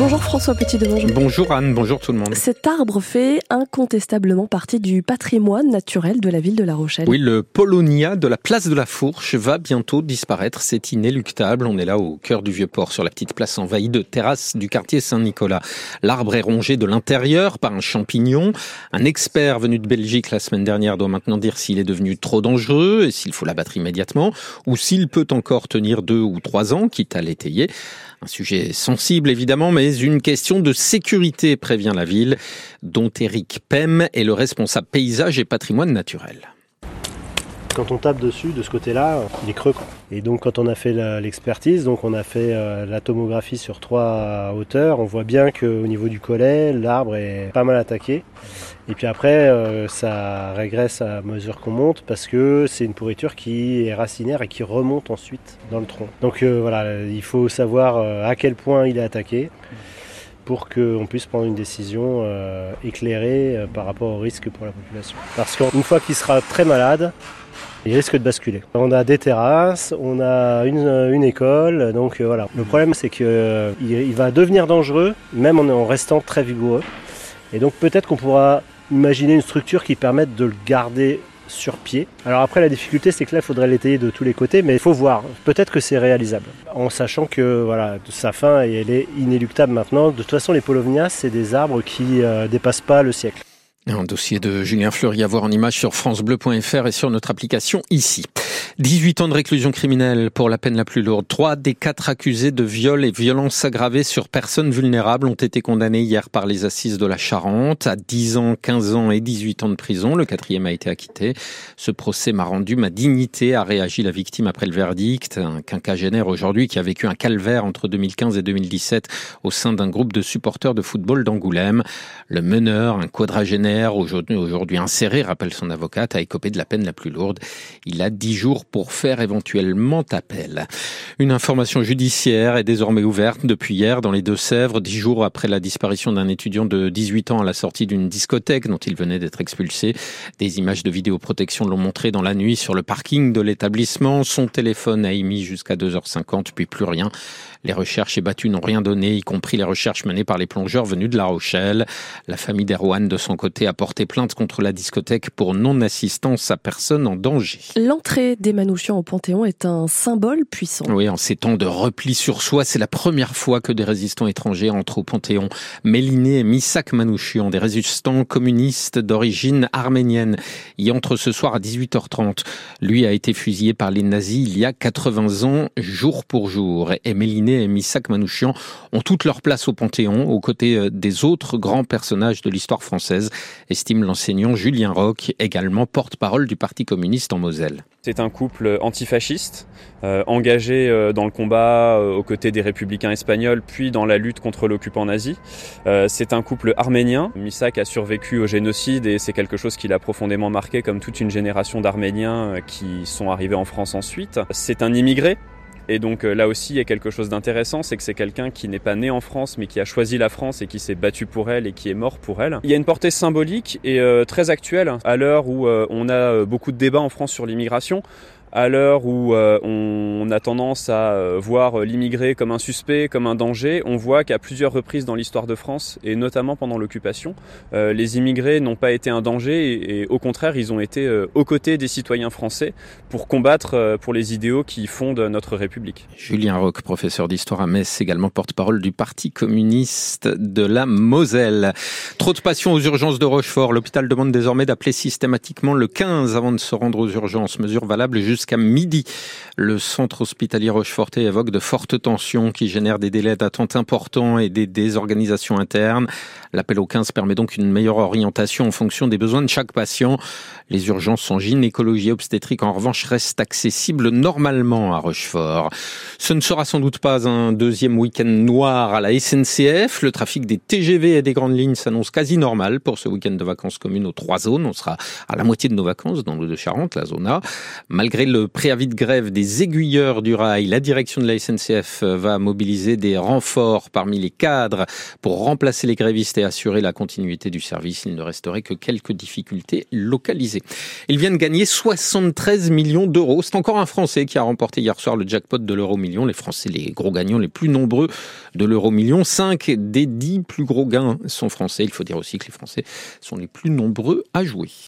Bonjour François Petit de Bonjour. Bonjour Anne, bonjour tout le monde. Cet arbre fait incontestablement partie du patrimoine naturel de la ville de La Rochelle. Oui, le Polonia de la place de la Fourche va bientôt disparaître, c'est inéluctable. On est là au cœur du vieux port, sur la petite place envahie de terrasses du quartier Saint-Nicolas. L'arbre est rongé de l'intérieur par un champignon. Un expert venu de Belgique la semaine dernière doit maintenant dire s'il est devenu trop dangereux et s'il faut l'abattre immédiatement ou s'il peut encore tenir deux ou trois ans, quitte à l'étayer. Un sujet sensible évidemment, mais une question de sécurité, prévient la ville, dont Eric Pem est le responsable paysage et patrimoine naturel. Quand on tape dessus, de ce côté-là, il est creux. Et donc quand on a fait l'expertise, donc on a fait euh, la tomographie sur trois hauteurs, on voit bien qu'au niveau du collet, l'arbre est pas mal attaqué. Et puis après, euh, ça régresse à mesure qu'on monte parce que c'est une pourriture qui est racinaire et qui remonte ensuite dans le tronc. Donc euh, voilà, il faut savoir à quel point il est attaqué pour qu'on puisse prendre une décision éclairée par rapport au risque pour la population. Parce qu'une fois qu'il sera très malade, il risque de basculer. On a des terrasses, on a une, école, donc euh, voilà. Le problème c'est qu'il euh, il va devenir dangereux, même en, restant très vigoureux. Et donc peut-être qu'on pourra imaginer une structure qui permette de le garder sur pied. Alors après la difficulté c'est que là il faudrait l'étayer de tous les côtés mais il faut voir, peut-être que c'est réalisable. En sachant que voilà, sa fin elle est inéluctable maintenant. De toute façon les polovnias c'est des arbres qui ne euh, dépassent pas le siècle. Un dossier de Julien Fleury à voir en image sur francebleu.fr et sur notre application ici. 18 ans de réclusion criminelle pour la peine la plus lourde. Trois des quatre accusés de viol et violences aggravées sur personnes vulnérables ont été condamnés hier par les assises de la Charente à 10 ans, 15 ans et 18 ans de prison. Le quatrième a été acquitté. Ce procès m'a rendu ma dignité, a réagi la victime après le verdict. Un quinquagénaire aujourd'hui qui a vécu un calvaire entre 2015 et 2017 au sein d'un groupe de supporters de football d'Angoulême. Le meneur, un quadragénaire aujourd'hui inséré, rappelle son avocate, a écopé de la peine la plus lourde. Il a 10 jours pour faire éventuellement appel. Une information judiciaire est désormais ouverte depuis hier dans les Deux-Sèvres, dix jours après la disparition d'un étudiant de 18 ans à la sortie d'une discothèque dont il venait d'être expulsé. Des images de vidéoprotection l'ont montré dans la nuit sur le parking de l'établissement. Son téléphone a émis jusqu'à 2h50, puis plus rien. Les recherches ébattues n'ont rien donné, y compris les recherches menées par les plongeurs venus de La Rochelle. La famille d'Erwan, de son côté, a porté plainte contre la discothèque pour non-assistance à personne en danger. L'entrée des Manouchians au Panthéon est un symbole puissant. Oui, en ces temps de repli sur soi, c'est la première fois que des résistants étrangers entrent au Panthéon. Méliné et Misak Manouchian, des résistants communistes d'origine arménienne, y entrent ce soir à 18h30. Lui a été fusillé par les nazis il y a 80 ans, jour pour jour. Et Méliné et Missak Manouchian ont toute leur place au Panthéon, aux côtés euh, des autres grands personnages de l'histoire française, estime l'enseignant Julien Roch, également porte-parole du Parti communiste en Moselle. C'est un couple antifasciste, euh, engagé euh, dans le combat aux côtés des républicains espagnols, puis dans la lutte contre l'occupant nazi. c'est un couple arménien. Misak a survécu au génocide et c'est quelque chose qui l'a profondément marqué, comme toute une génération d'Arméniens qui sont arrivés en France ensuite. C'est un immigré et donc euh, là aussi, il y a quelque chose d'intéressant, c'est que c'est quelqu'un qui n'est pas né en France, mais qui a choisi la France et qui s'est battu pour elle et qui est mort pour elle. Il y a une portée symbolique et euh, très actuelle à l'heure où euh, on a beaucoup de débats en France sur l'immigration à l'heure où euh, on a tendance à euh, voir l'immigré comme un suspect, comme un danger, on voit qu'à plusieurs reprises dans l'histoire de France, et notamment pendant l'occupation, euh, les immigrés n'ont pas été un danger et, au contraire, ils ont été aux côtés des citoyens français pour combattre pour les idéaux qui fondent notre République. Julien Roch, professeur d'histoire à Metz, également porte-parole du Parti communiste de la Moselle. Trop de passion aux urgences de Rochefort. L'hôpital demande désormais d'appeler systématiquement le 15 avant de se rendre aux urgences. Mesure valable juste jusqu'à midi. Le centre hospitalier Rocheforté évoque de fortes tensions qui génèrent des délais d'attente importants et des désorganisations internes. L'appel au 15 permet donc une meilleure orientation en fonction des besoins de chaque patient. Les urgences en gynécologie et obstétrique, en revanche, restent accessibles normalement à Rochefort. Ce ne sera sans doute pas un deuxième week-end noir à la SNCF. Le trafic des TGV et des grandes lignes s'annonce quasi normal pour ce week-end de vacances communes aux trois zones. On sera à la moitié de nos vacances dans le de Charente, la zone A. Malgré le préavis de grève des aiguilleurs du rail, la direction de la SNCF va mobiliser des renforts parmi les cadres pour remplacer les grévistes et assurer la continuité du service. Il ne resterait que quelques difficultés localisées. Ils viennent gagner 73 millions d'euros. C'est encore un Français qui a remporté hier soir le jackpot de l'euro million. Les Français, les gros gagnants les plus nombreux de l'euro million. Cinq des dix plus gros gains sont français. Il faut dire aussi que les Français sont les plus nombreux à jouer.